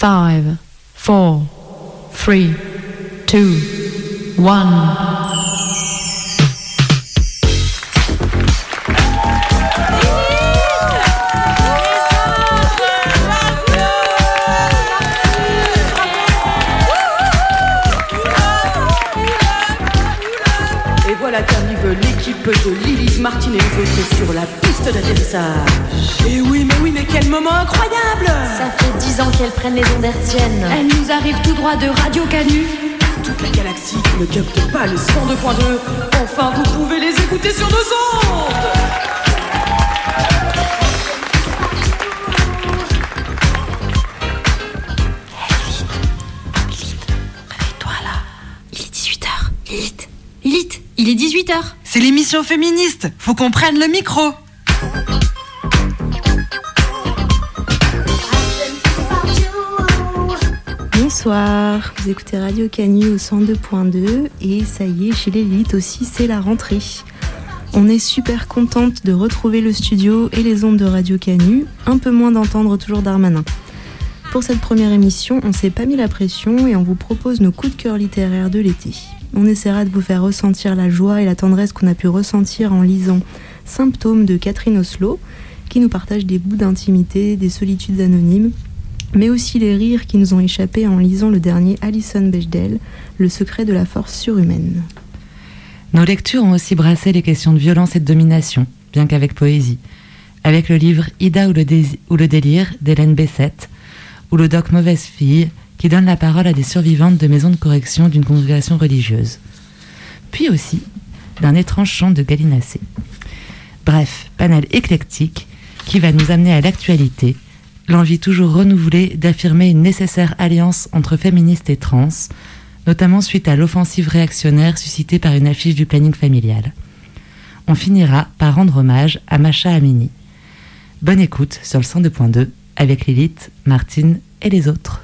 5, 4, 3, 2, 1. Et voilà qu'arrive l'équipe de Lilith Martin et les autres sur la piste d'atterrissage. Et oui, mais oui, mais quel moment incroyable Ça fait dix ans qu'elles prennent les ondes hertziennes. Elle nous arrive tout droit de Radio Canu. Toute la galaxie ne capte pas le 102.2. Enfin, vous pouvez les écouter sur nos ondes Réveille-toi là. Il est 18h. Lilith. Lilith, il est 18h. C'est l'émission féministe. Faut qu'on prenne le micro. Bonsoir, vous écoutez Radio Canu au 102.2 et ça y est, chez l'élite aussi, c'est la rentrée. On est super contente de retrouver le studio et les ondes de Radio Canu, un peu moins d'entendre toujours Darmanin. Pour cette première émission, on s'est pas mis la pression et on vous propose nos coups de cœur littéraires de l'été. On essaiera de vous faire ressentir la joie et la tendresse qu'on a pu ressentir en lisant Symptômes de Catherine Oslo, qui nous partage des bouts d'intimité, des solitudes anonymes mais aussi les rires qui nous ont échappé en lisant le dernier Alison Bechdel, Le secret de la force surhumaine. Nos lectures ont aussi brassé les questions de violence et de domination, bien qu'avec poésie, avec le livre Ida ou le, délire d'Hélène Bessette, ou le doc Mauvaise fille, qui donne la parole à des survivantes de maisons de correction d'une congrégation religieuse. Puis aussi d'un étrange chant de Galinacé. Bref, panel éclectique qui va nous amener à l'actualité, l'envie toujours renouvelée d'affirmer une nécessaire alliance entre féministes et trans, notamment suite à l'offensive réactionnaire suscitée par une affiche du planning familial. On finira par rendre hommage à Macha Amini. Bonne écoute sur le 102.2 avec Lilith, Martine et les autres.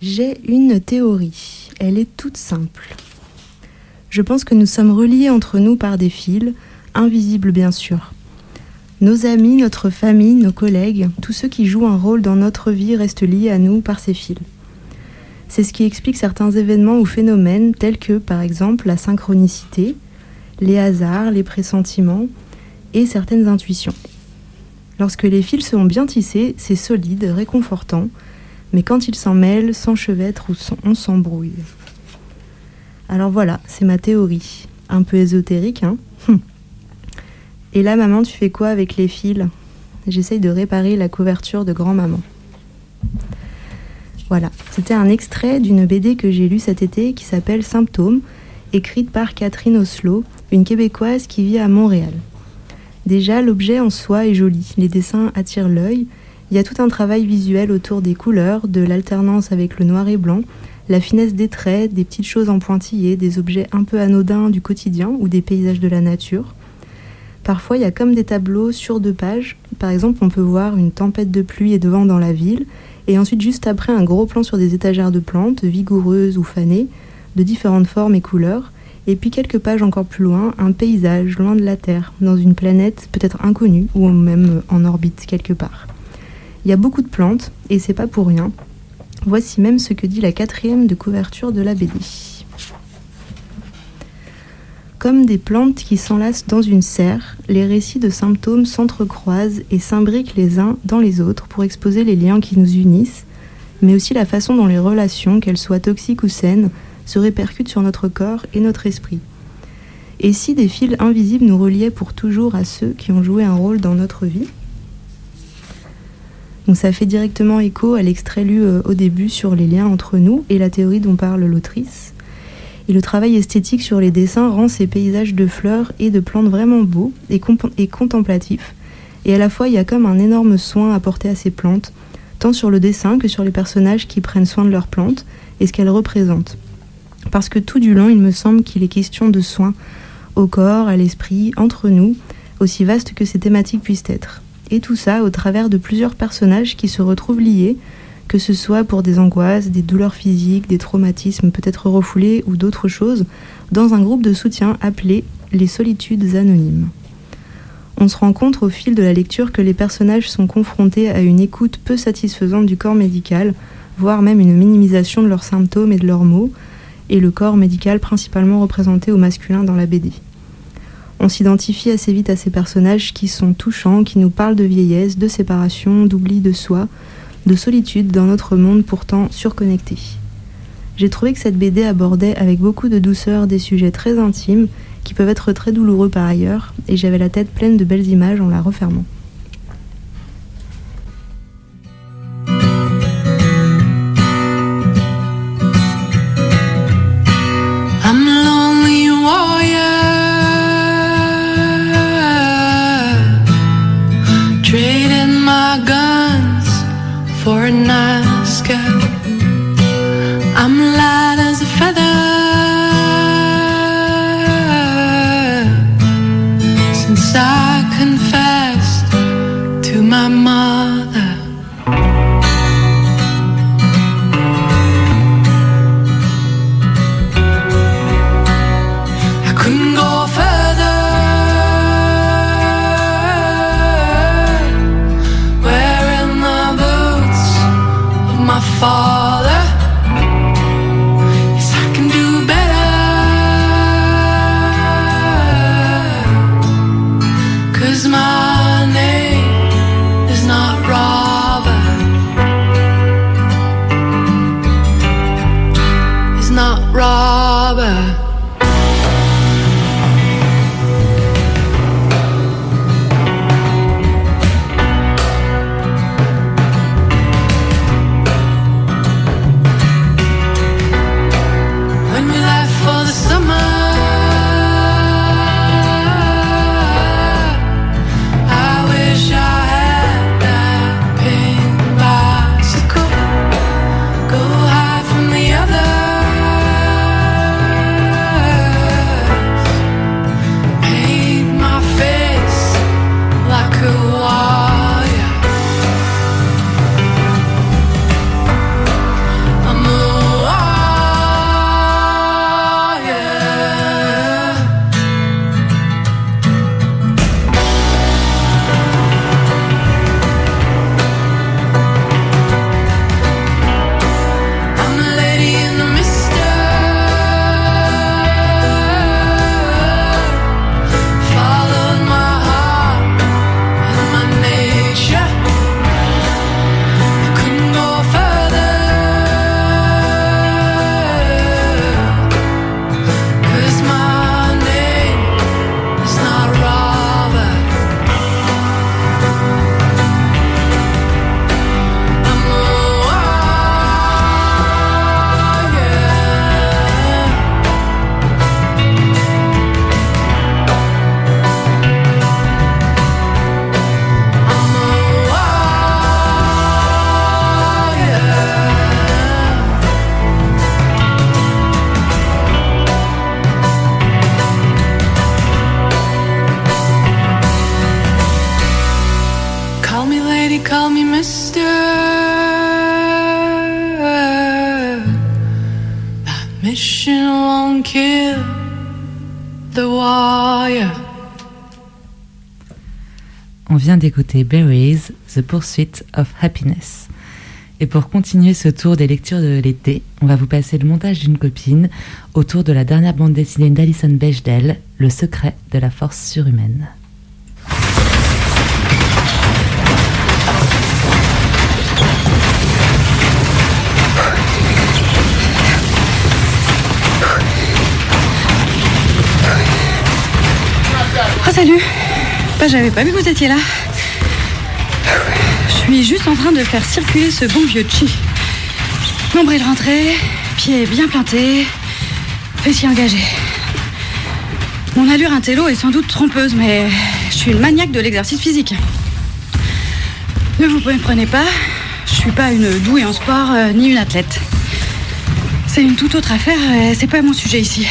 J'ai une théorie. Elle est toute simple. Je pense que nous sommes reliés entre nous par des fils, invisibles bien sûr. Nos amis, notre famille, nos collègues, tous ceux qui jouent un rôle dans notre vie restent liés à nous par ces fils. C'est ce qui explique certains événements ou phénomènes tels que par exemple la synchronicité, les hasards, les pressentiments et certaines intuitions. Lorsque les fils seront bien tissés, c'est solide, réconfortant, mais quand ils s'en mêlent, s'enchevêtrent ou on s'embrouille. Alors voilà, c'est ma théorie. Un peu ésotérique, hein Hum. Et là, maman, tu fais quoi avec les fils? J'essaye de réparer la couverture de grand-maman. Voilà, c'était un extrait d'une BD que j'ai lue cet été qui s'appelle Symptômes, écrite par Catherine Oslo, une Québécoise qui vit à Montréal. Déjà, l'objet en soi est joli, les dessins attirent l'œil, il y a tout un travail visuel autour des couleurs, de l'alternance avec le noir et blanc, la finesse des traits, des petites choses en pointillés, des objets un peu anodins du quotidien ou des paysages de la nature. Parfois, il y a comme des tableaux sur deux pages. Par exemple, on peut voir une tempête de pluie et de vent dans la ville, et ensuite, juste après, un gros plan sur des étagères de plantes, vigoureuses ou fanées, de différentes formes et couleurs. Et puis, quelques pages encore plus loin, un paysage loin de la Terre, dans une planète peut-être inconnue ou même en orbite quelque part. Il y a beaucoup de plantes, et c'est pas pour rien. Voici même ce que dit la quatrième de couverture de la BD. Comme des plantes qui s'enlacent dans une serre, les récits de symptômes s'entrecroisent et s'imbriquent les uns dans les autres pour exposer les liens qui nous unissent, mais aussi la façon dont les relations, qu'elles soient toxiques ou saines, se répercutent sur notre corps et notre esprit. Et si des fils invisibles nous reliaient pour toujours à ceux qui ont joué un rôle dans notre vie? Donc ça fait directement écho à l'extrait lu euh, au début sur les liens entre nous et la théorie dont parle l'autrice. Et le travail esthétique sur les dessins rend ces paysages de fleurs et de plantes vraiment beaux et, et contemplatifs. Et à la fois, il y a comme un énorme soin apporté à ces plantes, tant sur le dessin que sur les personnages qui prennent soin de leurs plantes et ce qu'elles représentent. Parce que tout du long, il me semble qu'il est question de soins au corps, à l'esprit, entre nous, aussi vaste que ces thématiques puissent être. Et tout ça au travers de plusieurs personnages qui se retrouvent liés, que ce soit pour des angoisses, des douleurs physiques, des traumatismes peut-être refoulés ou d'autres choses, dans un groupe de soutien appelé les solitudes anonymes. On se rend compte au fil de la lecture que les personnages sont confrontés à une écoute peu satisfaisante du corps médical, voire même une minimisation de leurs symptômes et de leurs mots, et le corps médical principalement représenté au masculin dans la BD. On s'identifie assez vite à ces personnages qui sont touchants, qui nous parlent de vieillesse, de séparation, d'oubli de soi, de solitude dans notre monde pourtant surconnecté. J'ai trouvé que cette BD abordait avec beaucoup de douceur des sujets très intimes qui peuvent être très douloureux par ailleurs, et j'avais la tête pleine de belles images en la refermant. not robber. Call me lady, call me mister. That mission won't kill the warrior. On vient d'écouter Berries, The Pursuit of Happiness. Et pour continuer ce tour des lectures de l'été, on va vous passer le montage d'une copine autour de la dernière bande dessinée d'Alison Bechdel, Le secret de la force surhumaine. Salut Bah j'avais pas vu que vous étiez là. Je suis juste en train de faire circuler ce bon vieux chi. Nombril rentré, pied bien planté, fessier engagé. Mon allure intello est sans doute trompeuse, mais je suis une maniaque de l'exercice physique. Ne vous prenez pas, je suis pas une douée en sport euh, ni une athlète. C'est une toute autre affaire et c'est pas mon sujet ici.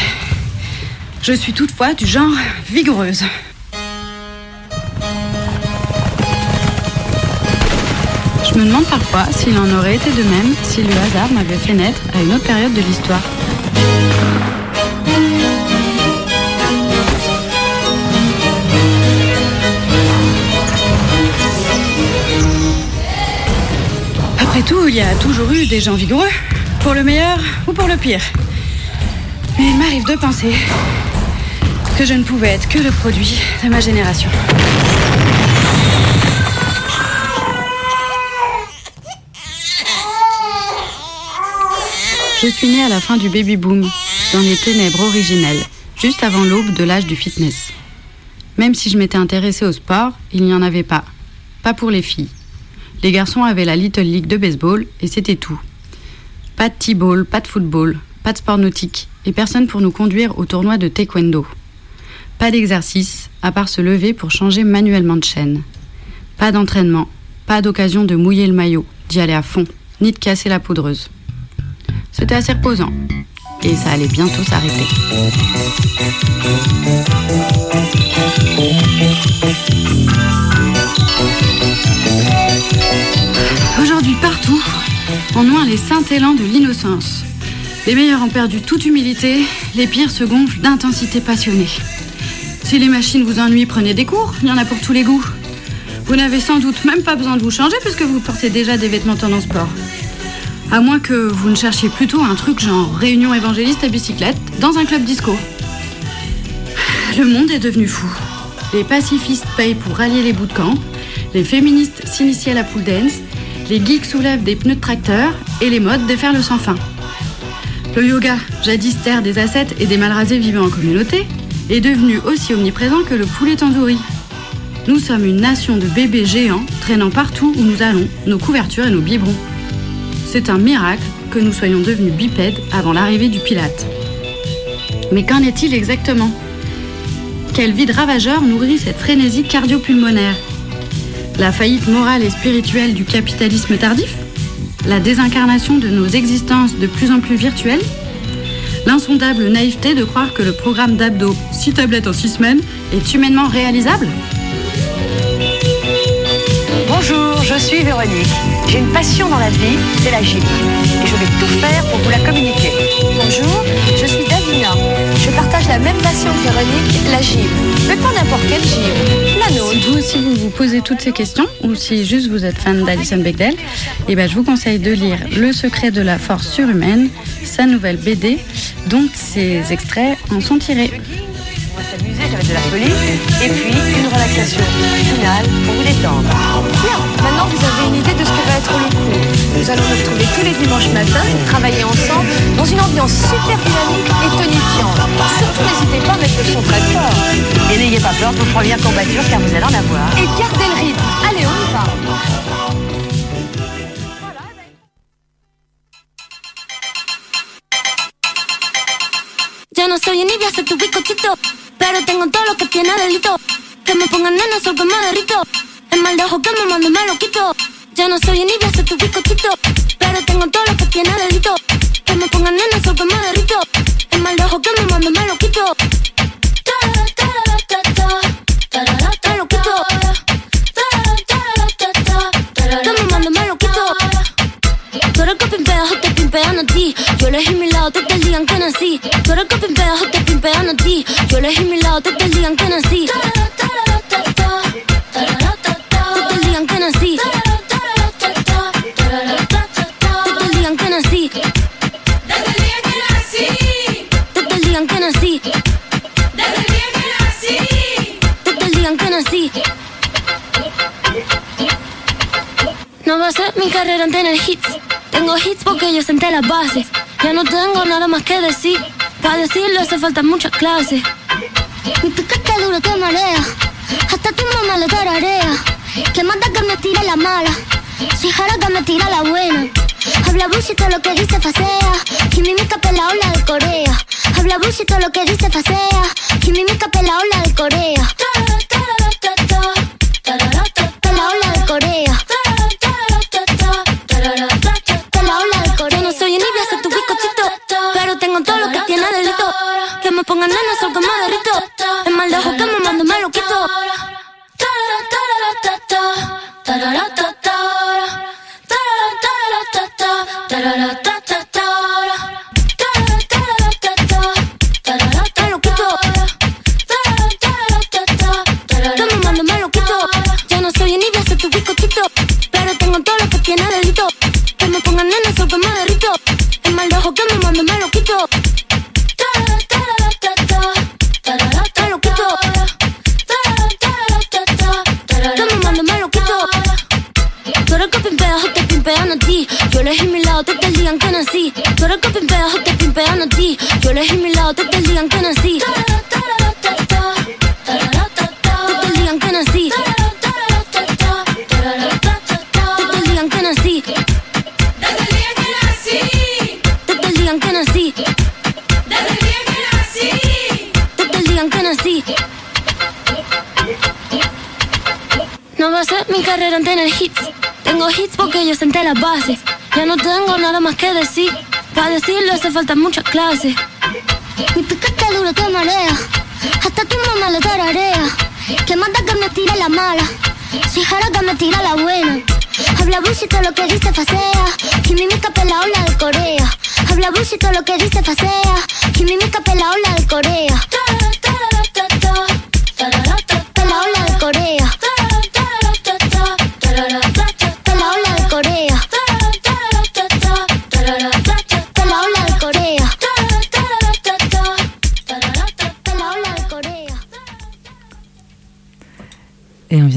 Je suis toutefois du genre vigoureuse. Je me demande parfois s'il en aurait été de même si le hasard m'avait fait naître à une autre période de l'histoire. Après tout, il y a toujours eu des gens vigoureux, pour le meilleur ou pour le pire. Mais il m'arrive de penser que je ne pouvais être que le produit de ma génération. Je suis née à la fin du baby boom, dans les ténèbres originelles, juste avant l'aube de l'âge du fitness. Même si je m'étais intéressée au sport, il n'y en avait pas. Pas pour les filles. Les garçons avaient la Little League de baseball et c'était tout. Pas de t-ball, pas de football, pas de sport nautique et personne pour nous conduire au tournoi de taekwondo. Pas d'exercice, à part se lever pour changer manuellement de chaîne. Pas d'entraînement, pas d'occasion de mouiller le maillot, d'y aller à fond, ni de casser la poudreuse. C'était assez reposant. Et ça allait bientôt s'arrêter. Aujourd'hui, partout, on noie les saints élans de l'innocence. Les meilleurs ont perdu toute humilité, les pires se gonflent d'intensité passionnée. Si les machines vous ennuient, prenez des cours, il y en a pour tous les goûts. Vous n'avez sans doute même pas besoin de vous changer puisque vous portez déjà des vêtements tendance sport. À moins que vous ne cherchiez plutôt un truc genre réunion évangéliste à bicyclette dans un club disco. Le monde est devenu fou. Les pacifistes payent pour rallier les bouts de camp, les féministes s'initient à la pool dance, les geeks soulèvent des pneus de tracteur et les modes déferlent le sans fin. Le yoga, jadis terre des ascètes et des mal rasés vivant en communauté, est devenu aussi omniprésent que le poulet tandoori. Nous sommes une nation de bébés géants traînant partout où nous allons, nos couvertures et nos biberons. C'est un miracle que nous soyons devenus bipèdes avant l'arrivée du Pilate. Mais qu'en est-il exactement? Quel vide ravageur nourrit cette frénésie cardio-pulmonaire? La faillite morale et spirituelle du capitalisme tardif? La désincarnation de nos existences de plus en plus virtuelles? L'insondable naïveté de croire que le programme d'abdos 6 tablettes en 6 semaines est humainement réalisable? Bonjour, je suis Véronique. J'ai une passion dans la vie, c'est la gym. Et je vais tout faire pour vous la communiquer. Bonjour, je suis Davina. Je partage la même passion que Véronique, la gym. Mais pas n'importe quelle gym, la nôtre. Si vous aussi vous vous posez toutes ces questions, ou si juste vous êtes fan d'Alison Bechdel, eh ben, je vous conseille de lire Le secret de la force surhumaine, sa nouvelle BD, dont ces extraits en sont tirés. S'amuser, j'avais de la folie. Et puis, une relaxation finale pour vous détendre. Bien, maintenant vous avez une idée de ce que va être le cours. Nous allons nous retrouver tous les dimanches matins travailler ensemble dans une ambiance super dynamique et tonifiante. Surtout n'hésitez pas à mettre le son très fort. Et n'ayez pas peur de vos premières courbatures car vous allez en avoir. Et gardez le rythme. Allez, on y va. Yo no soy envidia, soy tu bizcochito. Pero tengo todo lo que tiene delito. Que me pongan nena, sol que me. El mal de ojo que me mando me quito. Yo no soy envidia, soy tu bizcochito. Pero tengo todo lo que tiene delito. Que me pongan nena, sol que me. El mal de ojo que me mando me lo quito. Me lo quito. Pimpean a ti. Yo elegí mi lado el día en que nací. Tú eres que pimpeas te pimpean a ti. Yo elegí mi lado el día en que nací. Día en que nací. Día en que nací. El día que nací. Día en que nací. No va a ser mi carrera en tener hits. Tengo hits porque yo senté las bases. Ya no tengo nada más que decir. Para decirlo hace falta muchas clases. Mi piquete duro te marea. Hasta tu mamá le tararea. Que manda que me tire la mala. Si jara que me tira la buena. Habla bullshit lo que dice facea. Kimimica pela ola de Corea. Habla bullshit lo que dice facea. Kimimica pela ola de Corea. pongan nena, salgo más derrito. Es mal de que me mando, me lo quito. Pero tengo todo lo que tiene delito. Que me pongan nena, salgo más derrito. Es mal de que me mando, me pimpeas te pimpean a ti. Yo elegí mi lado, te te digan que nací. Tú eres que te pimpean a ti. Yo elegí mi lado, te te digan que nací. Te te digan que nací. Te te digan que nací. Te te digan que nací. Te digan que nací. No va a ser mi carrera en tener hits. Tengo hits porque yo senté las bases. Ya no tengo nada más que decir. Para decirlo hace falta muchas clases. Mi piquete duro te marea. Hasta tu mamá le tararea. Que manda que me tire la mala. Si jara que me tira la buena. Habla bullshit lo que dice facea. Kimimica pela ola de Corea. Habla bullshit lo que dice facea. Kimimica pela ola de Corea.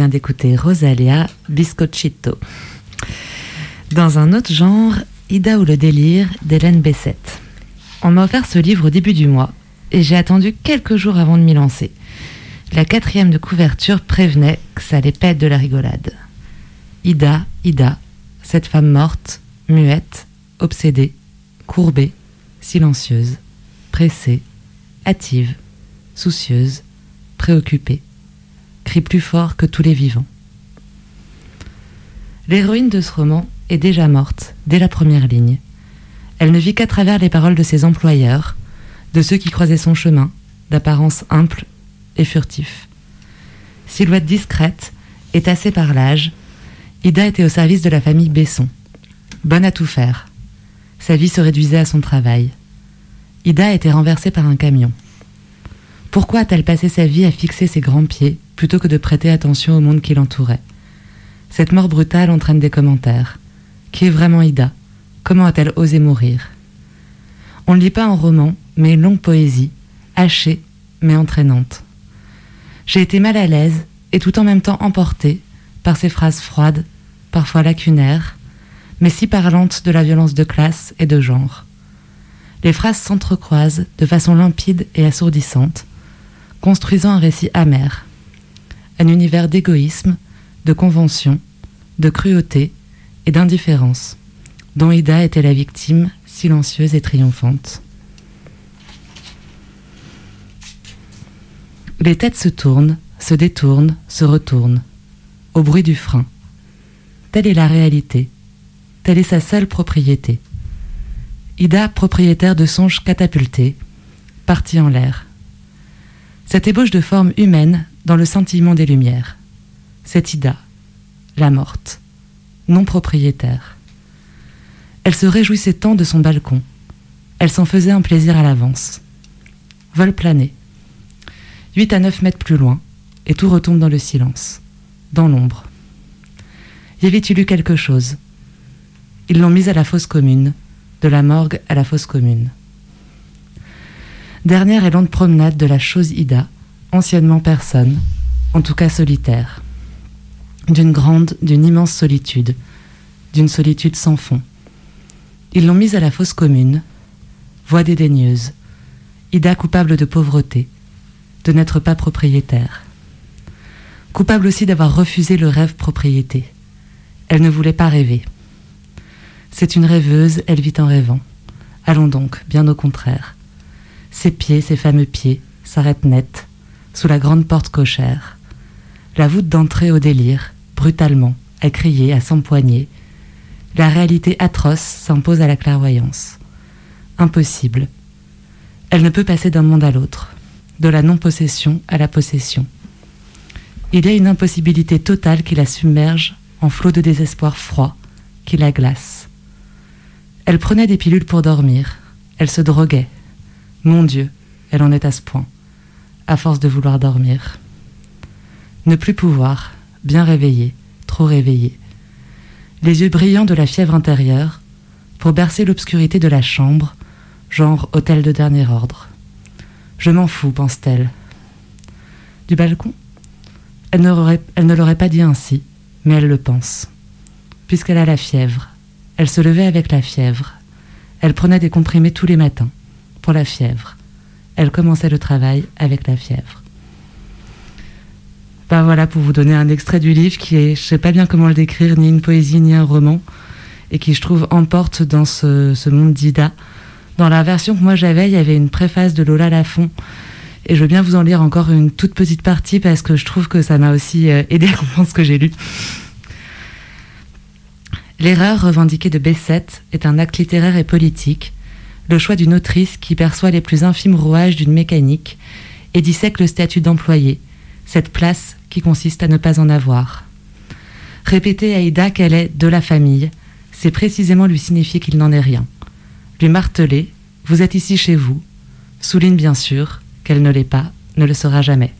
D'écouter Rosalia Biscochito. Dans un autre genre, Ida ou le délire d'Hélène Bessette. On m'a offert ce livre au début du mois et j'ai attendu quelques jours avant de m'y lancer. La quatrième de couverture prévenait que ça allait pas de la rigolade. Ida, Ida, cette femme morte, muette, obsédée, courbée, silencieuse, pressée, hâtive, soucieuse, préoccupée, plus fort que tous les vivants. L'héroïne de ce roman est déjà morte dès la première ligne. Elle ne vit qu'à travers les paroles de ses employeurs, de ceux qui croisaient son chemin, d'apparence humble et furtif. Silhouette discrète et tassée par l'âge, Ida était au service de la famille Besson. Bonne à tout faire. Sa vie se réduisait à son travail. Ida a été renversée par un camion. Pourquoi a-t-elle passé sa vie à fixer ses grands pieds plutôt que de prêter attention au monde qui l'entourait Cette mort brutale entraîne des commentaires. Qui est vraiment Ida? Comment a-t-elle osé mourir? On ne lit pas un roman, mais une longue poésie, hachée mais entraînante. J'ai été mal à l'aise et tout en même temps emportée par ces phrases froides, parfois lacunaires, mais si parlantes de la violence de classe et de genre. Les phrases s'entrecroisent de façon limpide et assourdissante, construisant un récit amer, un univers d'égoïsme, de convention, de cruauté et d'indifférence, dont Ida était la victime silencieuse et triomphante. Les têtes se tournent, se détournent, se retournent, au bruit du frein. Telle est la réalité, telle est sa seule propriété. Ida, propriétaire de songes catapultés, partie en l'air. Cette ébauche de forme humaine dans le scintillement des lumières. C'est Ida, la morte, non propriétaire. Elle se réjouissait tant de son balcon. Elle s'en faisait un plaisir à l'avance. Vol plané. Huit à neuf mètres plus loin, et tout retombe dans le silence, dans l'ombre. Y avait-il eu quelque chose? Ils l'ont mise à la fosse commune, de la morgue à la fosse commune. Dernière et lente promenade de la chose Ida, anciennement personne, en tout cas solitaire. D'une grande, d'une immense solitude, d'une solitude sans fond. Ils l'ont mise à la fosse commune, voix dédaigneuse, Ida coupable de pauvreté, de n'être pas propriétaire. Coupable aussi d'avoir refusé le rêve propriété. Elle ne voulait pas rêver. C'est une rêveuse, elle vit en rêvant. Allons donc, bien au contraire. Ses pieds, ses fameux pieds, s'arrêtent net, sous la grande porte cochère. La voûte d'entrée au délire, brutalement, à crier, à s'empoigner. La réalité atroce s'impose à la clairvoyance. Impossible. Elle ne peut passer d'un monde à l'autre, de la non-possession à la possession. Il y a une impossibilité totale qui la submerge en flot de désespoir froid, qui la glace. Elle prenait des pilules pour dormir, elle se droguait. Mon Dieu, elle en est à ce point, à force de vouloir dormir. Ne plus pouvoir, bien réveillée, trop réveillée. Les yeux brillants de la fièvre intérieure, pour bercer l'obscurité de la chambre, genre hôtel de dernier ordre. Je m'en fous, pense-t-elle. Du balcon elle ne, elle ne l'aurait pas dit ainsi, mais elle le pense. Puisqu'elle a la fièvre, elle se levait avec la fièvre. Elle prenait des comprimés tous les matins, pour la fièvre. Elle commençait le travail avec la fièvre. Ben voilà pour vous donner un extrait du livre qui est, je sais pas bien comment le décrire, ni une poésie ni un roman, et qui je trouve emporte dans ce, monde d'Ida. Dans la version que moi j'avais, il y avait une préface de Lola Lafont, et je veux bien vous en lire encore une toute petite partie parce que je trouve que ça m'a aussi euh, aidé à comprendre ce que j'ai lu. L'erreur revendiquée de Bessette est un acte littéraire et politique, le choix d'une autrice qui perçoit les plus infimes rouages d'une mécanique et dissèque le statut d'employé, cette place qui consiste à ne pas en avoir. Répéter à Ida qu'elle est de la famille, c'est précisément lui signifier qu'il n'en est rien. Lui marteler, vous êtes ici chez vous, souligne bien sûr qu'elle ne l'est pas, ne le sera jamais.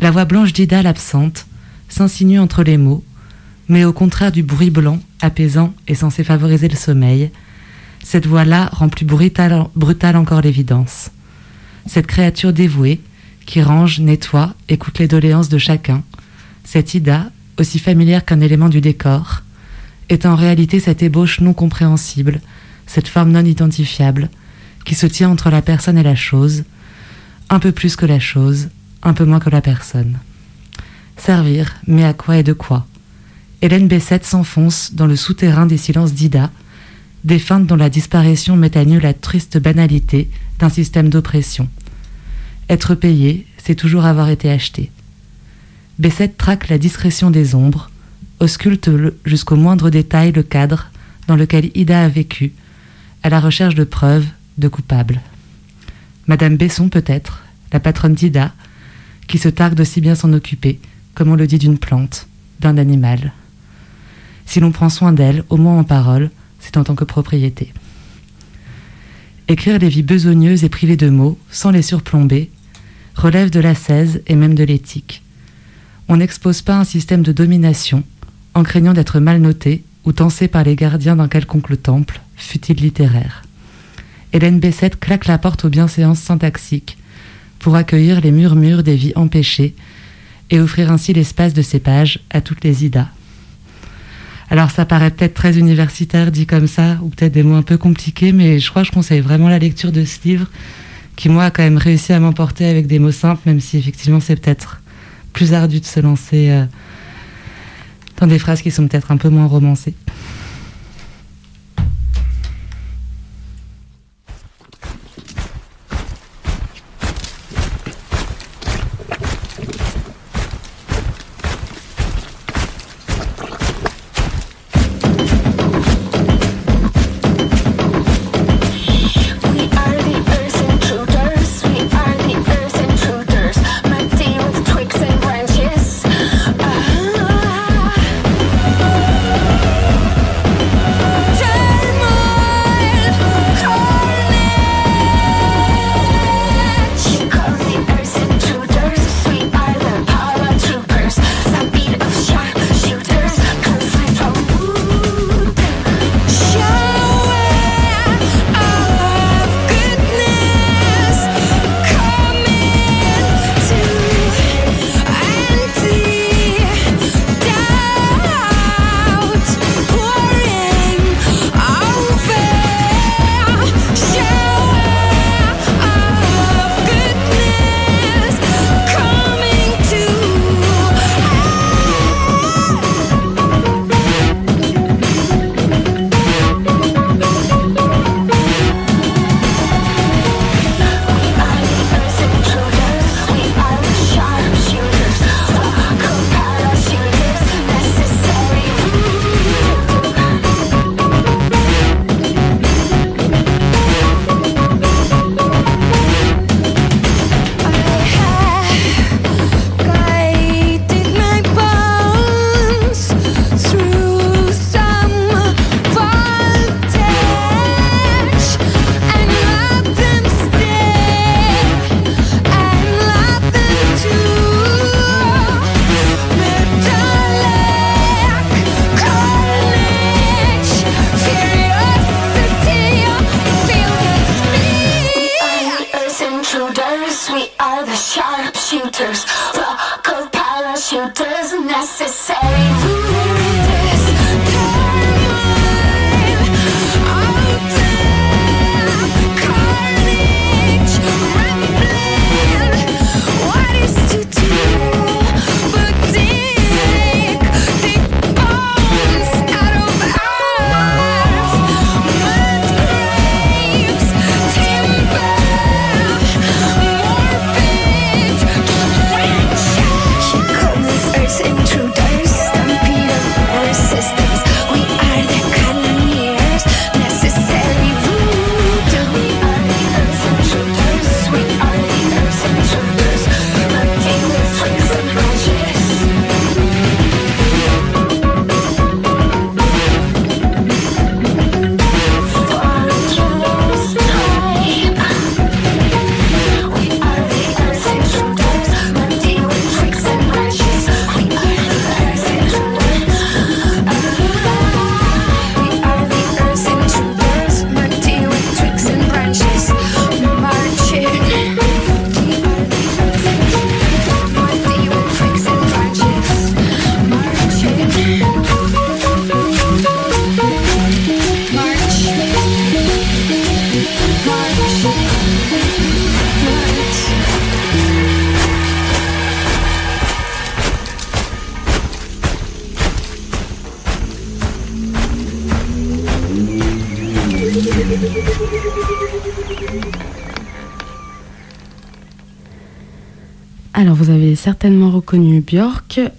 La voix blanche d'Ida l'absente s'insinue entre les mots, mais au contraire du bruit blanc, apaisant et censé favoriser le sommeil, cette voix-là rend plus brutale, encore l'évidence. Cette créature dévouée, qui range, nettoie, écoute les doléances de chacun, cette Ida, aussi familière qu'un élément du décor, est en réalité cette ébauche non compréhensible, cette forme non identifiable, qui se tient entre la personne et la chose, un peu plus que la chose, un peu moins que la personne. Servir, mais à quoi et de quoi? Hélène Bessette s'enfonce dans le souterrain des silences d'Ida, des feintes dont la disparition met à nu la triste banalité d'un système d'oppression. Être payé, c'est toujours avoir été acheté. Bessette traque la discrétion des ombres, ausculte jusqu'au moindre détail le cadre dans lequel Ida a vécu, à la recherche de preuves, de coupables. Madame Besson peut-être, la patronne d'Ida, qui se targue de si bien s'en occuper, comme on le dit d'une plante, d'un animal. Si l'on prend soin d'elle, au moins en parole, c'est en tant que propriété. Écrire des vies besogneuses et privées de mots, sans les surplomber, relève de l'ascèse et même de l'éthique. On n'expose pas un système de domination, en craignant d'être mal noté ou tensé par les gardiens d'un quelconque temple, fut-il littéraire. Hélène Bessette claque la porte aux bienséances syntaxiques pour accueillir les murmures des vies empêchées et offrir ainsi l'espace de ses pages à toutes les Idas. Alors ça paraît peut-être très universitaire dit comme ça, ou peut-être des mots un peu compliqués, mais je crois que je conseille vraiment la lecture de ce livre, qui moi a quand même réussi à m'emporter avec des mots simples, même si effectivement c'est peut-être plus ardu de se lancer euh, dans des phrases qui sont peut-être un peu moins romancées.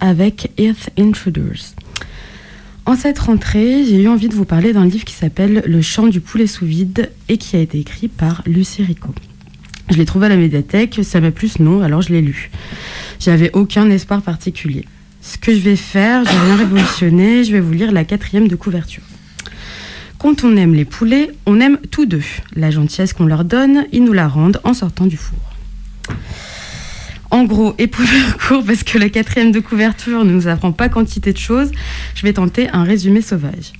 Avec Earth Intruders. En cette rentrée, j'ai eu envie de vous parler d'un livre qui s'appelle Le chant du poulet sous vide et qui a été écrit par Lucie Rico. Je l'ai trouvé à la médiathèque, ça m'a plu ce nom, alors je l'ai lu. J'avais aucun espoir particulier. Ce que je vais faire, je vais rien révolutionner, je vais vous lire la quatrième de couverture. Quand on aime les poulets, on aime tous deux. La gentillesse qu'on leur donne, ils nous la rendent en sortant du four. En gros, et pour faire court, parce que la quatrième de couverture ne nous apprend pas quantité de choses, je vais tenter un résumé sauvage.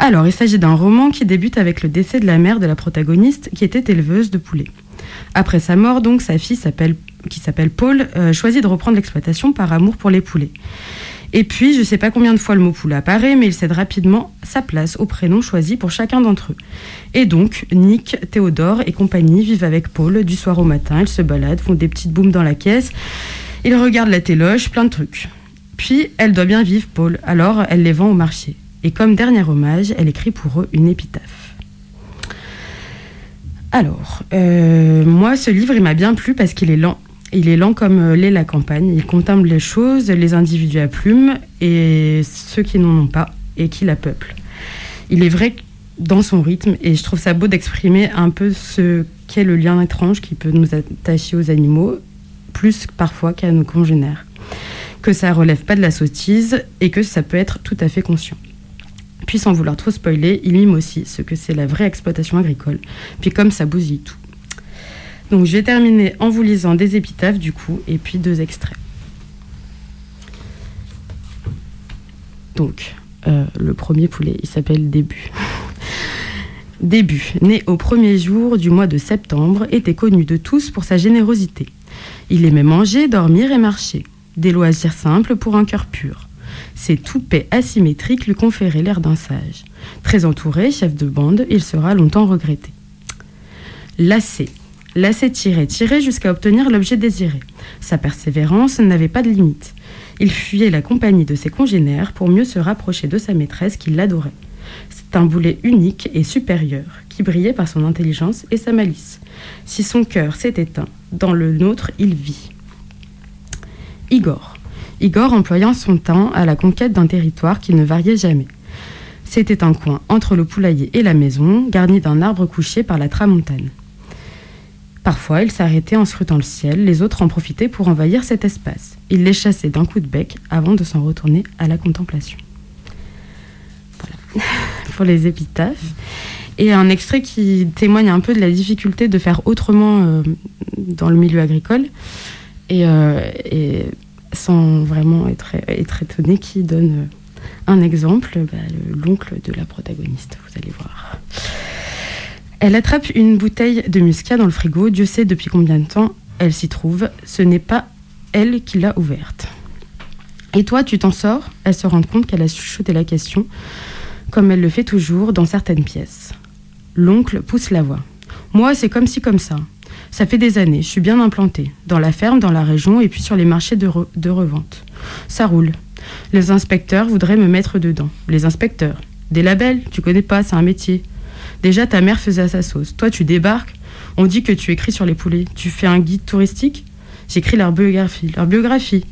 Alors, il s'agit d'un roman qui débute avec le décès de la mère de la protagoniste, qui était éleveuse de poulets. Après sa mort, donc, sa fille, qui s'appelle Paul, euh, choisit de reprendre l'exploitation par amour pour les poulets. Et puis, je ne sais pas combien de fois le mot poulet apparaît, mais il cède rapidement sa place au prénom choisi pour chacun d'entre eux. Et donc, Nick, Théodore et compagnie vivent avec Paul du soir au matin. Ils se baladent, font des petites booms dans la caisse. Ils regardent la téloche, plein de trucs. Puis, elle doit bien vivre, Paul. Alors, elle les vend au marché. Et comme dernier hommage, elle écrit pour eux une épitaphe. Alors, euh, moi, ce livre, il m'a bien plu parce qu'il est lent. Il est lent comme euh, l'est la campagne. Il contemple les choses, les individus à plumes et ceux qui n'en ont pas et qui la peuplent. Il est vrai dans son rythme et je trouve ça beau d'exprimer un peu ce qu'est le lien étrange qui peut nous attacher aux animaux, plus parfois qu'à nos congénères. Que ça relève pas de la sottise et que ça peut être tout à fait conscient. Puis sans vouloir trop spoiler, il mime aussi ce que c'est la vraie exploitation agricole. Puis comme ça bousille tout. Donc je vais terminer en vous lisant des épitaphes du coup et puis deux extraits. Donc euh, le premier poulet, il s'appelle Début. Début, né au premier jour du mois de septembre, était connu de tous pour sa générosité. Il aimait manger, dormir et marcher. Des loisirs simples pour un cœur pur. Ses toupets asymétriques lui conféraient l'air d'un sage. Très entouré, chef de bande, il sera longtemps regretté. Lassé. Lassé tirait, tirait jusqu'à obtenir l'objet désiré. Sa persévérance n'avait pas de limite. Il fuyait la compagnie de ses congénères pour mieux se rapprocher de sa maîtresse qui l'adorait. C'est un boulet unique et supérieur, qui brillait par son intelligence et sa malice. Si son cœur s'est éteint, dans le nôtre il vit. Igor. Igor employant son temps à la conquête d'un territoire qui ne variait jamais. C'était un coin entre le poulailler et la maison, garni d'un arbre couché par la tramontane. Parfois, il s'arrêtait en scrutant le ciel, les autres en profitaient pour envahir cet espace. Il les chassait d'un coup de bec avant de s'en retourner à la contemplation. Pour les épitaphes. Et un extrait qui témoigne un peu de la difficulté de faire autrement euh, dans le milieu agricole. Et, euh, sans vraiment être, étonné, qui donne euh, un exemple, bah, le- l'oncle de la protagoniste, vous allez voir. Elle attrape une bouteille de muscat dans le frigo, Dieu sait depuis combien de temps elle s'y trouve, ce n'est pas elle qui l'a ouverte. Et toi, tu t'en sors Elle se rend compte qu'elle a chuchoté la question, comme elle le fait toujours dans certaines pièces. L'oncle pousse la voix. Moi, c'est comme ci, comme ça. Ça fait des années, je suis bien implantée, dans la ferme, dans la région et puis sur les marchés de revente. Ça roule. Les inspecteurs voudraient me mettre dedans. Les inspecteurs. Des labels, tu connais pas, c'est un métier. Déjà, ta mère faisait à sa sauce. Toi, tu débarques, on dit que tu écris sur les poulets. Tu fais un guide touristique? J'écris leur biographie, leur biographie,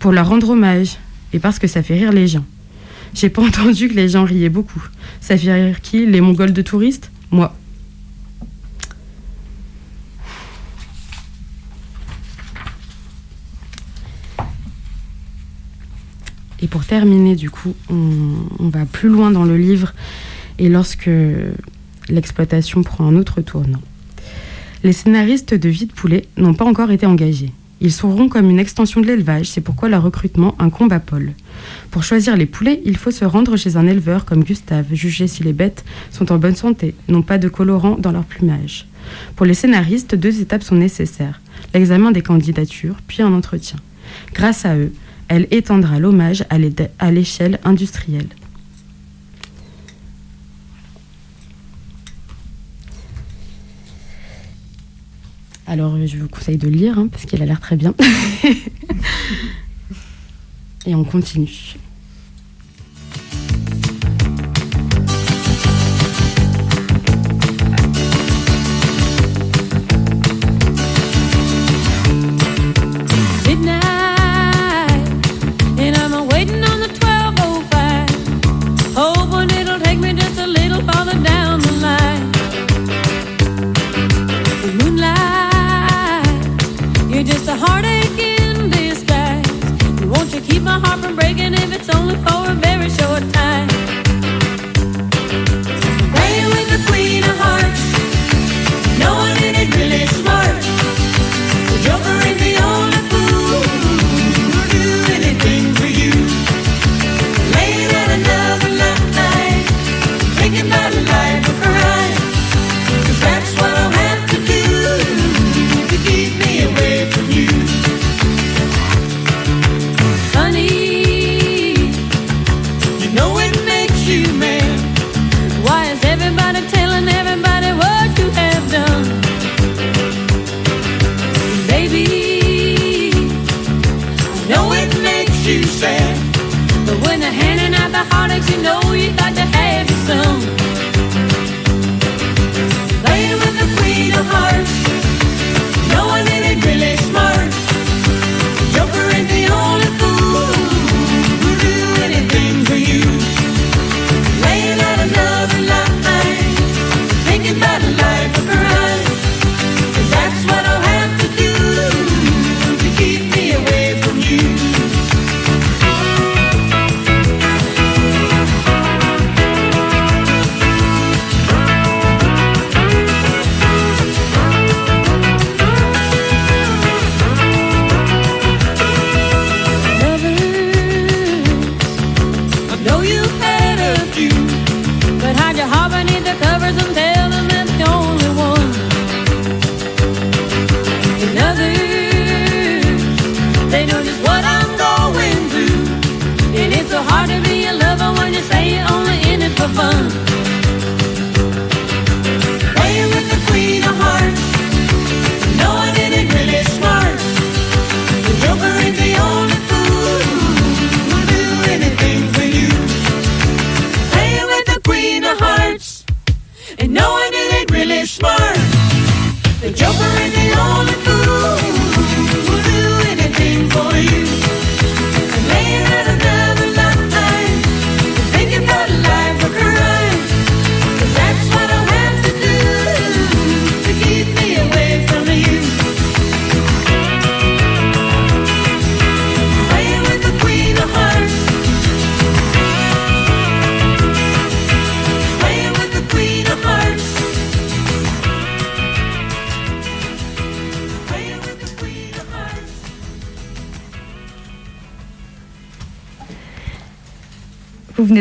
pour leur rendre hommage, et parce que ça fait rire les gens. J'ai pas entendu que les gens riaient beaucoup. Ça fait rire qui? Les Mongols de touristes? Moi. Et pour terminer, du coup, on, va plus loin dans le livre et lorsque l'exploitation prend un autre tournant. Les scénaristes de Vie de Poulet n'ont pas encore été engagés. Ils seront comme une extension de l'élevage, c'est pourquoi leur recrutement incombe à Paul. Pour choisir les poulets, il faut se rendre chez un éleveur comme Gustave, juger si les bêtes sont en bonne santé, n'ont pas de colorant dans leur plumage. Pour les scénaristes, deux étapes sont nécessaires l'examen des candidatures, puis un entretien. Grâce à eux, elle étendra l'hommage à l'échelle industrielle. Alors, je vous conseille de le lire, hein, parce qu'il a l'air très bien. Et on continue.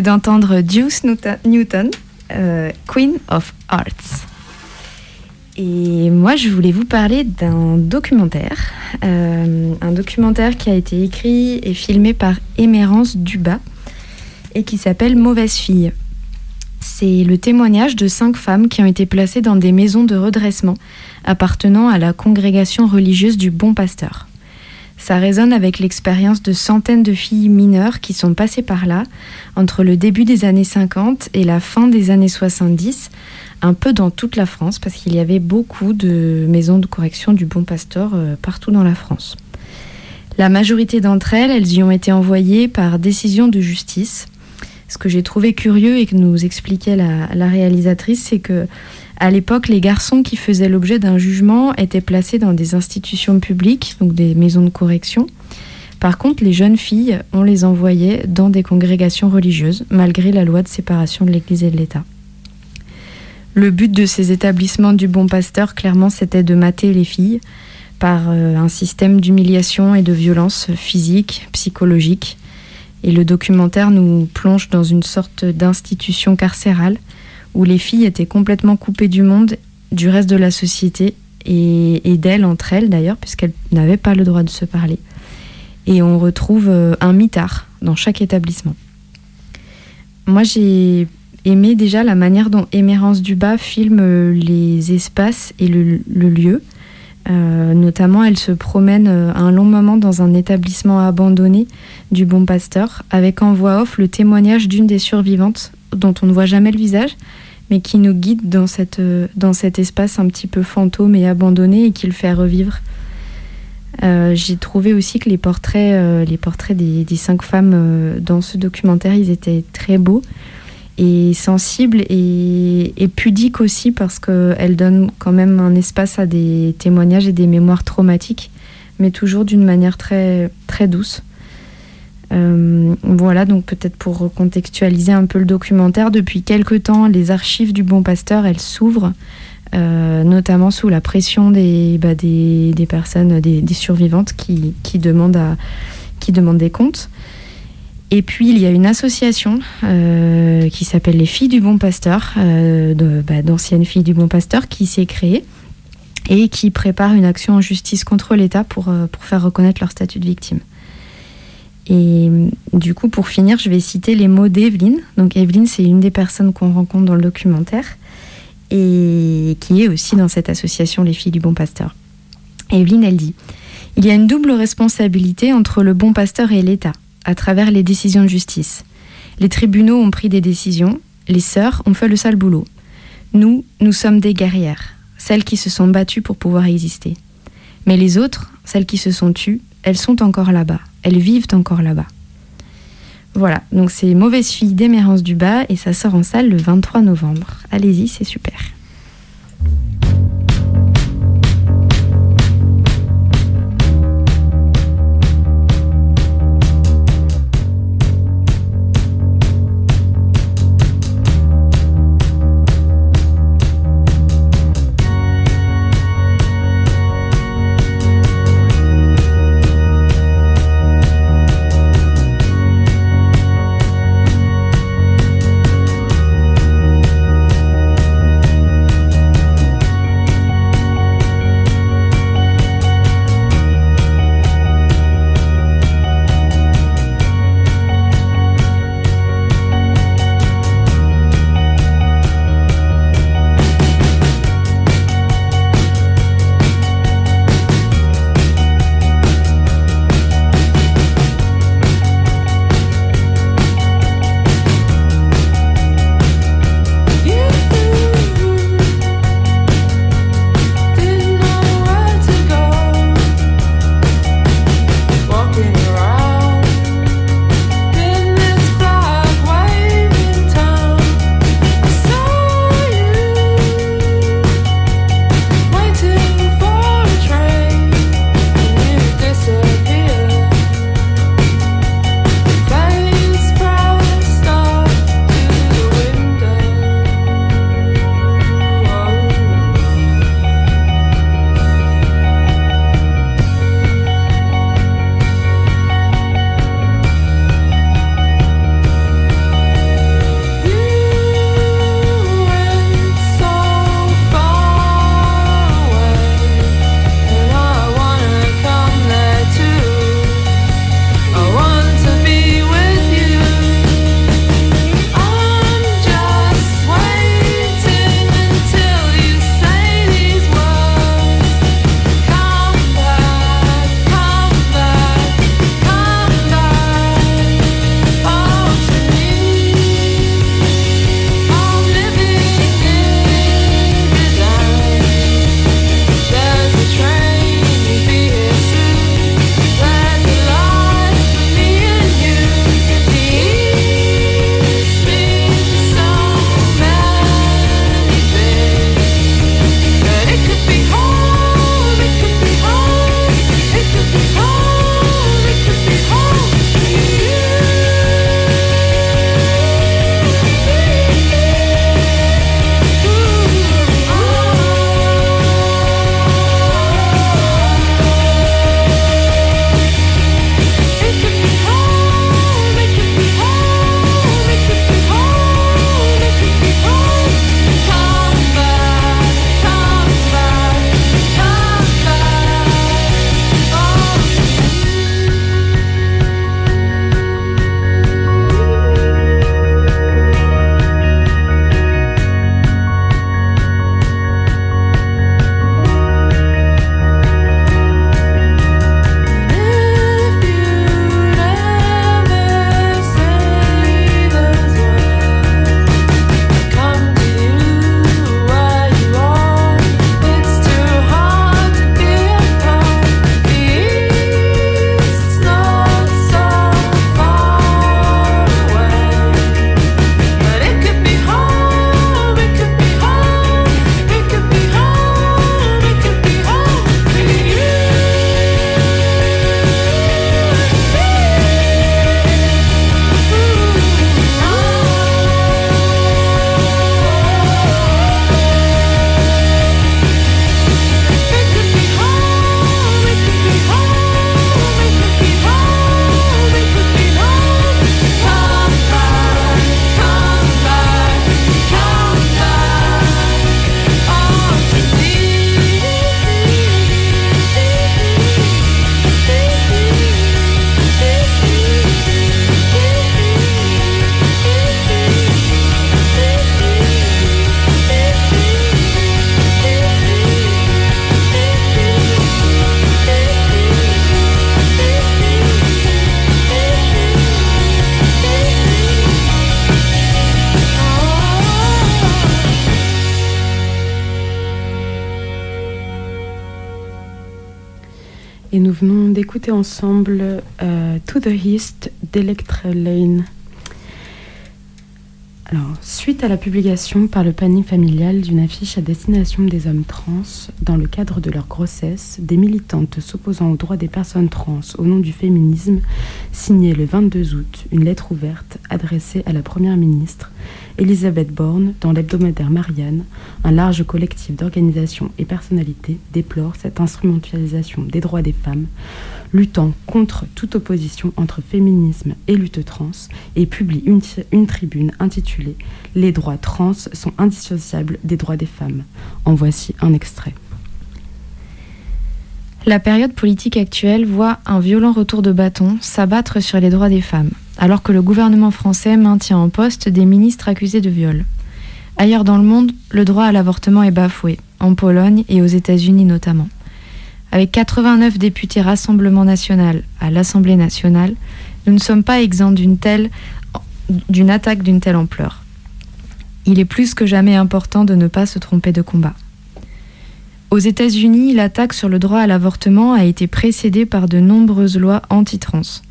D'entendre Juice Newton, euh, Queen of Hearts. Et moi, je voulais vous parler d'un documentaire. Euh, un documentaire qui a été écrit et filmé par Émérance Dubas et qui s'appelle Mauvaise fille. C'est le témoignage de cinq femmes qui ont été placées dans des maisons de redressement appartenant à la congrégation religieuse du Bon Pasteur. Ça résonne avec l'expérience de centaines de filles mineures qui sont passées par là entre le début des années 50 et la fin des années 70, un peu dans toute la France, parce qu'il y avait beaucoup de maisons de correction du Bon Pasteur euh, partout dans la France. La majorité d'entre elles, elles y ont été envoyées par décision de justice. Ce que j'ai trouvé curieux et que nous expliquait la, la réalisatrice, c'est que à l'époque, les garçons qui faisaient l'objet d'un jugement étaient placés dans des institutions publiques, donc des maisons de correction. Par contre, les jeunes filles, on les envoyait dans des congrégations religieuses, malgré la loi de séparation de l'Église et de l'État. Le but de ces établissements du bon pasteur, clairement, c'était de mater les filles par euh, un système d'humiliation et de violence physique, psychologique. Et le documentaire nous plonge dans une sorte d'institution carcérale où les filles étaient complètement coupées du monde, du reste de la société et, d'elles entre elles d'ailleurs, puisqu'elles n'avaient pas le droit de se parler. Et on retrouve euh, un mitard dans chaque établissement. Moi, j'ai aimé déjà la manière dont Émérance Dubas filme euh, les espaces et le, lieu. Euh, notamment, elle se promène un long moment dans un établissement abandonné du Bon Pasteur, avec en voix off le témoignage d'une des survivantes, dont on ne voit jamais le visage, mais qui nous guide dans, cette, euh, dans cet espace un petit peu fantôme et abandonné et qui le fait revivre. Euh, J'ai trouvé aussi que les portraits, euh, les portraits des, des cinq femmes dans ce documentaire, ils étaient très beaux et sensibles et, et pudiques aussi parce qu'elles donnent quand même un espace à des témoignages et des mémoires traumatiques, mais toujours d'une manière très, très douce. Euh, voilà, donc peut-être pour recontextualiser un peu le documentaire, depuis quelque temps, les archives du Bon Pasteur, elles s'ouvrent, euh, notamment sous la pression des, bah, des, des personnes, des, des survivantes qui, qui, demandent à, qui demandent des comptes. Et puis il y a une association euh, qui s'appelle les Filles du Bon Pasteur, euh, bah, d'anciennes filles du Bon Pasteur, qui s'est créée et qui prépare une action en justice contre l'État pour, euh, pour faire reconnaître leur statut de victime. Et du coup, pour finir, je vais citer les mots d'Evelyne. Donc Evelyne, c'est une des personnes qu'on rencontre dans le documentaire et qui est aussi dans cette association Les Filles du Bon Pasteur. Evelyne, elle dit Il y a une double responsabilité entre le bon pasteur et l'État, à travers les décisions de justice. Les tribunaux ont pris des décisions, les sœurs ont fait le sale boulot. Nous, nous sommes des guerrières, celles qui se sont battues pour pouvoir exister. Mais les autres, celles qui se sont tues, elles sont encore là-bas, elles vivent encore là-bas. Voilà, donc c'est Mauvaise fille d'Émérance Dubas et ça sort en salle le 23 novembre. Allez-y, c'est super. Ensemble euh, To the East d'Electra Lane. Alors, suite à la publication par le panier familial d'une affiche à destination des hommes trans, dans le cadre de leur grossesse, des militantes s'opposant aux droits des personnes trans au nom du féminisme signaient le 22 août une lettre ouverte adressée à la Première ministre Elisabeth Borne dans l'hebdomadaire Marianne. Un large collectif d'organisations et personnalités déplore cette instrumentalisation des droits des femmes, luttant contre toute opposition entre féminisme et lutte trans, et publie une, une tribune intitulée Les droits trans sont indissociables des droits des femmes. En voici un extrait. La période politique actuelle voit un violent retour de bâton s'abattre sur les droits des femmes, alors que le gouvernement français maintient en poste des ministres accusés de viol. Ailleurs dans le monde, le droit à l'avortement est bafoué, en Pologne et aux États-Unis notamment. Avec 89 députés Rassemblement national à l'Assemblée nationale, nous ne sommes pas exempts d'une d'une attaque d'une telle ampleur. Il est plus que jamais important de ne pas se tromper de combat. Aux États-Unis, l'attaque sur le droit à l'avortement a été précédée par de nombreuses lois anti-trans.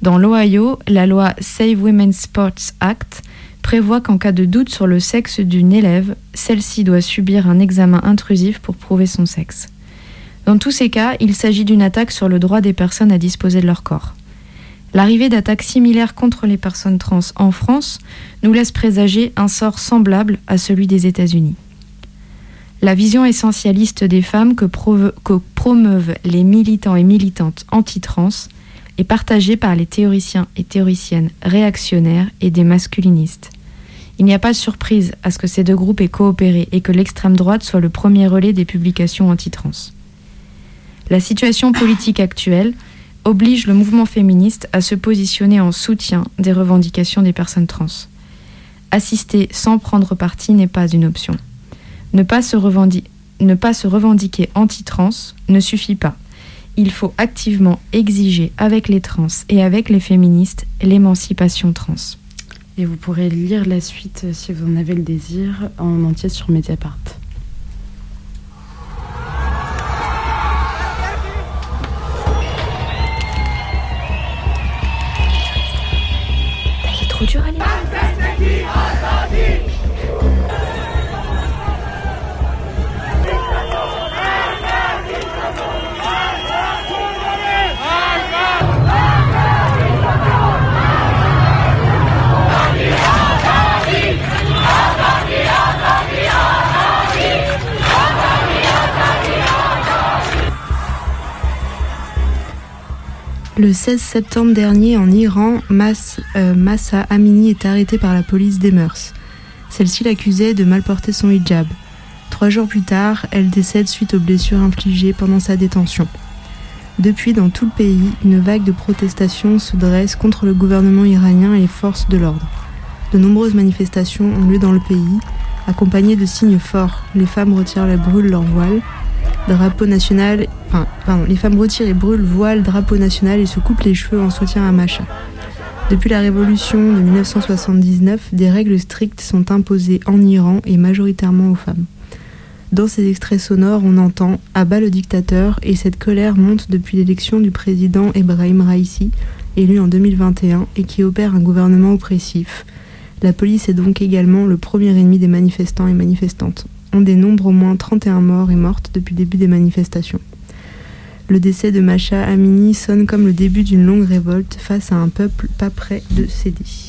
Dans l'Ohio, la loi Save Women's Sports Act prévoit qu'en cas de doute sur le sexe d'une élève, celle-ci doit subir un examen intrusif pour prouver son sexe. Dans tous ces cas, il s'agit d'une attaque sur le droit des personnes à disposer de leur corps. L'arrivée d'attaques similaires contre les personnes trans en France nous laisse présager un sort semblable à celui des États-Unis. La vision essentialiste des femmes que, promeuvent les militants et militantes anti-trans est partagée par les théoriciens et théoriciennes réactionnaires et des masculinistes. Il n'y a pas de surprise à ce que ces deux groupes aient coopéré et que l'extrême droite soit le premier relais des publications anti-trans. La situation politique actuelle oblige le mouvement féministe à se positionner en soutien des revendications des personnes trans. Assister sans prendre parti n'est pas une option. Ne pas se, revendiquer anti-trans ne suffit pas. Il faut activement exiger avec les trans et avec les féministes l'émancipation trans. Et vous pourrez lire la suite euh, si vous en avez le désir en entier sur Mediapart. Il est trop dur Le 16 septembre dernier, en Iran, euh, Massa Amini est arrêtée par la police des mœurs. Celle-ci l'accusait de mal porter son hijab. Trois jours plus tard, elle décède suite aux blessures infligées pendant sa détention. Depuis, dans tout le pays, une vague de protestations se dresse contre le gouvernement iranien et les forces de l'ordre. De nombreuses manifestations ont lieu dans le pays, accompagnées de signes forts. Les femmes retirent et brûlent leur voile, drapeau national, enfin, les femmes retirent et brûlent voile, drapeau national et se coupent les cheveux en soutien à Macha. Depuis la révolution de 1979, des règles strictes sont imposées en Iran et majoritairement aux femmes. Dans ces extraits sonores, on entend à bas le dictateur et cette colère monte depuis l'élection du président Ebrahim Raisi, élu en 2021 et qui opère un gouvernement oppressif. La police est donc également le premier ennemi des manifestants et manifestantes. On dénombre au moins 31 morts et mortes depuis le début des manifestations. Le décès de Macha Amini sonne comme le début d'une longue révolte face à un peuple pas prêt de céder.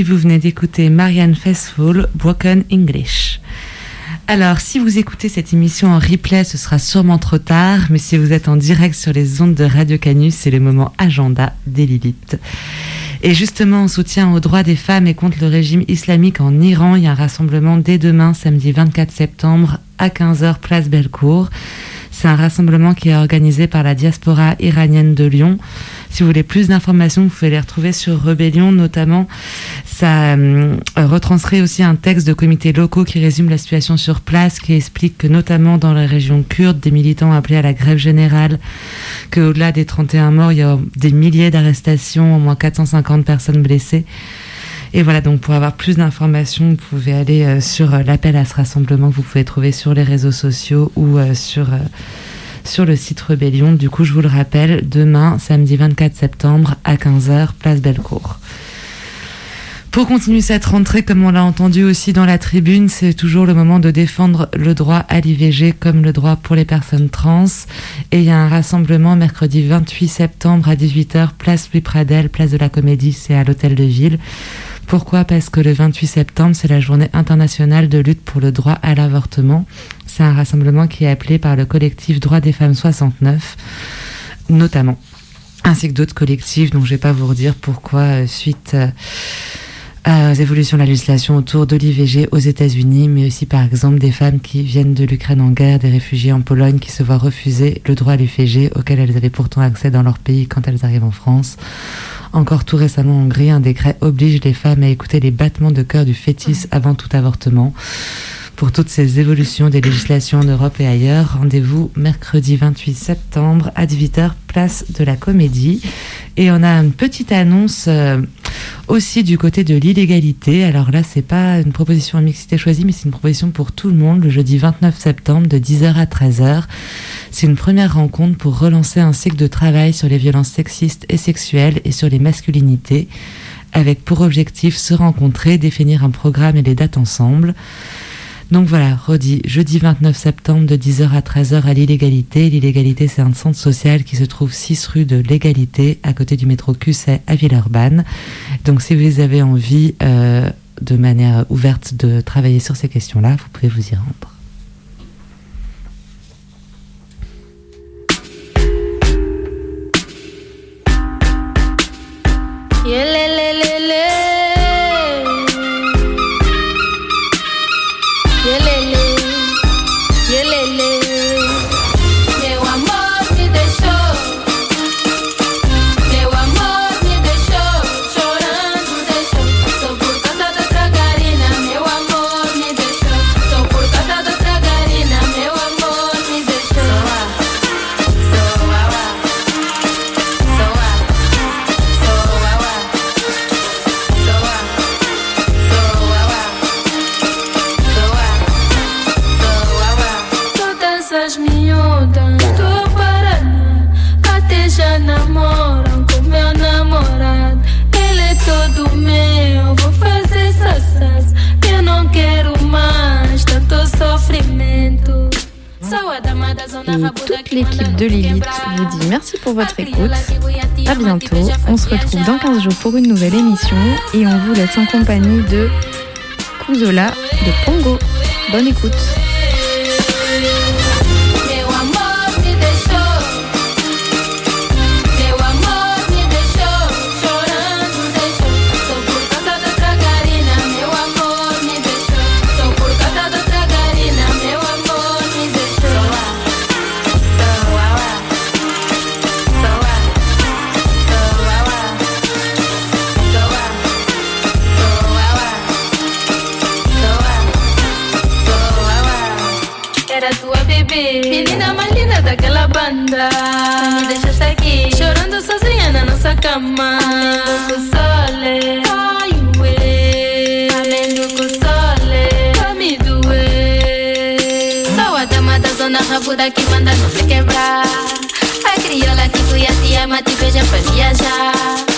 Et vous venez d'écouter Marianne Faithfull, Broken English. Alors, si vous écoutez cette émission en replay, ce sera sûrement trop tard, mais si vous êtes en direct sur les ondes de Radio Canus, c'est le moment agenda des Lilith. Et justement, en soutien aux droits des femmes et contre le régime islamique en Iran, il y a un rassemblement dès demain, samedi 24 septembre, à 15h, place Bellecour. C'est un rassemblement qui est organisé par la diaspora iranienne de Lyon. Si vous voulez plus d'informations, vous pouvez les retrouver sur Rebellion, notamment. Ça euh, retranscrit aussi un texte de comités locaux qui résume la situation sur place, qui explique que notamment dans la région kurde, des militants ont appelé à la grève générale, qu'au-delà des 31 morts, il y a des milliers d'arrestations, au moins 450 personnes blessées. Et voilà, donc pour avoir plus d'informations, vous pouvez aller euh, sur euh, l'appel à ce rassemblement que vous pouvez trouver sur les réseaux sociaux ou sur, sur le site Rebellion. Du coup, je vous le rappelle, demain, samedi 24 septembre, à 15h, place Bellecour. Pour continuer cette rentrée, comme on l'a entendu aussi dans la tribune, c'est toujours le moment de défendre le droit à l'IVG comme le droit pour les personnes trans. Et il y a un rassemblement mercredi 28 septembre à 18h, place Louis Pradel, place de la Comédie, c'est à l'Hôtel de Ville. Pourquoi? Parce que le 28 septembre, c'est la journée internationale de lutte pour le droit à l'avortement. C'est un rassemblement qui est appelé par le collectif Droits des femmes 69, notamment, ainsi que d'autres collectifs dont je ne vais pas vous redire pourquoi euh, suite euh, aux évolutions de la législation autour de l'IVG aux États-Unis, mais aussi par exemple des femmes qui viennent de l'Ukraine en guerre, des réfugiés en Pologne qui se voient refuser le droit à l'IVG auquel elles avaient pourtant accès dans leur pays quand elles arrivent en France. Encore tout récemment en Hongrie, un décret oblige les femmes à écouter les battements de cœur du fœtus avant tout avortement. Pour toutes ces évolutions des législations en Europe et ailleurs, rendez-vous mercredi 28 septembre à 18h, place de la Comédie. Et on a une petite annonce euh, aussi du côté de l'illégalité. Alors là, c'est pas une proposition à mixité choisie, mais c'est une proposition pour tout le monde le jeudi 29 septembre de 10h à 13h. C'est une première rencontre pour relancer un cycle de travail sur les violences sexistes et sexuelles et sur les masculinités, avec pour objectif se rencontrer, définir un programme et les dates ensemble. Donc voilà, redit, jeudi 29 septembre de 10h à 13h à l'illégalité. L'illégalité, c'est un centre social qui se trouve 6 rue de l'égalité, à côté du métro Cusset à Villeurbanne. Donc si vous avez envie euh, de manière ouverte de travailler sur ces questions-là, vous pouvez vous y rendre. Et toute l'équipe de Lilith vous dit merci pour votre écoute. À bientôt. On se retrouve dans 15 jours pour une nouvelle émission et on vous laisse en compagnie de Kuzola de Pongo. Bonne écoute. Cama sole Ai, ué Amendo com sole Pra me doer Sou a dama da zona rabuda que manda não se quebrar A crioula que fui a te ama te beija pra viajar